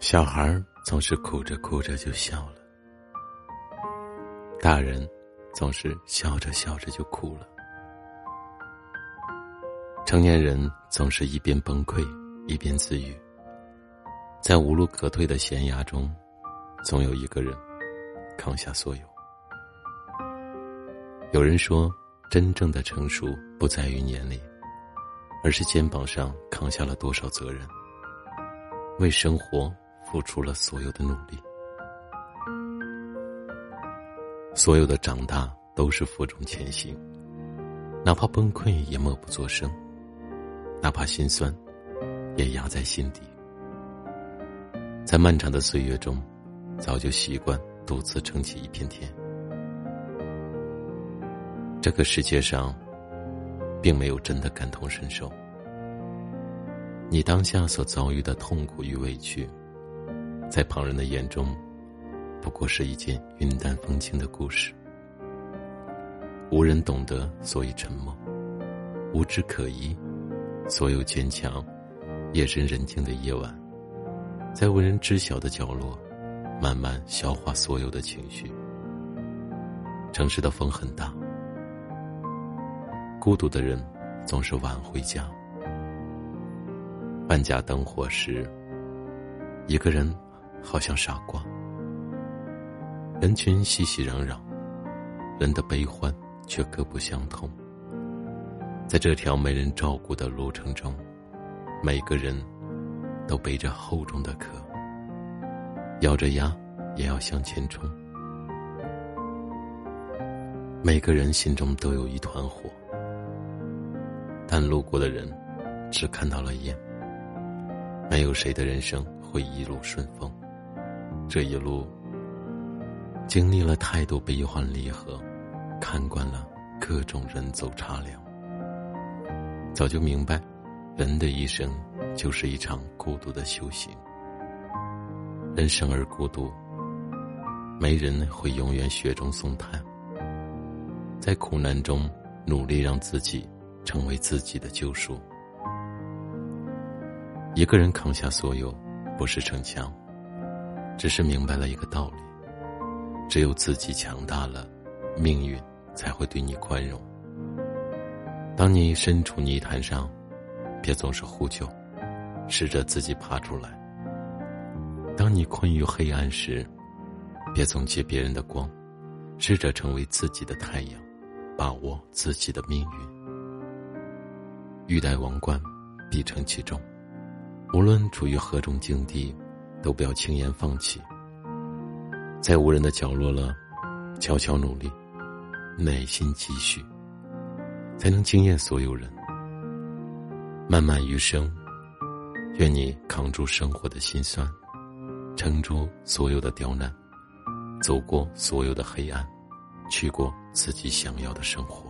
小孩总是哭着哭着就笑了，大人总是笑着笑着就哭了，成年人总是一边崩溃一边自愈。在无路可退的悬崖中，总有一个人扛下所有。有人说，真正的成熟不在于年龄，而是肩膀上扛下了多少责任，为生活付出了所有的努力。所有的长大都是负重前行，哪怕崩溃也默不作声，哪怕心酸，也压在心底。在漫长的岁月中，早就习惯独自撑起一片天。这个世界上，并没有真的感同身受。你当下所遭遇的痛苦与委屈，在旁人的眼中，不过是一件云淡风轻的故事。无人懂得，所以沉默；无枝可依，所有坚强。夜深人静的夜晚。在无人知晓的角落，慢慢消化所有的情绪。城市的风很大，孤独的人总是晚回家。万家灯火时，一个人好像傻瓜。人群熙熙攘攘，人的悲欢却各不相同。在这条没人照顾的路程中，每个人。都背着厚重的壳，咬着牙也要向前冲。每个人心中都有一团火，但路过的人只看到了烟。没有谁的人生会一路顺风，这一路经历了太多悲欢离合，看惯了各种人走茶凉，早就明白，人的一生。就是一场孤独的修行。人生而孤独，没人会永远雪中送炭。在苦难中努力让自己成为自己的救赎。一个人扛下所有，不是逞强，只是明白了一个道理：只有自己强大了，命运才会对你宽容。当你身处泥潭上，别总是呼救。试着自己爬出来。当你困于黑暗时，别总借别人的光，试着成为自己的太阳，把握自己的命运。欲戴王冠，必承其重。无论处于何种境地，都不要轻言放弃。在无人的角落了，悄悄努力，耐心积蓄，才能惊艳所有人。漫漫余生。愿你扛住生活的辛酸，撑住所有的刁难，走过所有的黑暗，去过自己想要的生活。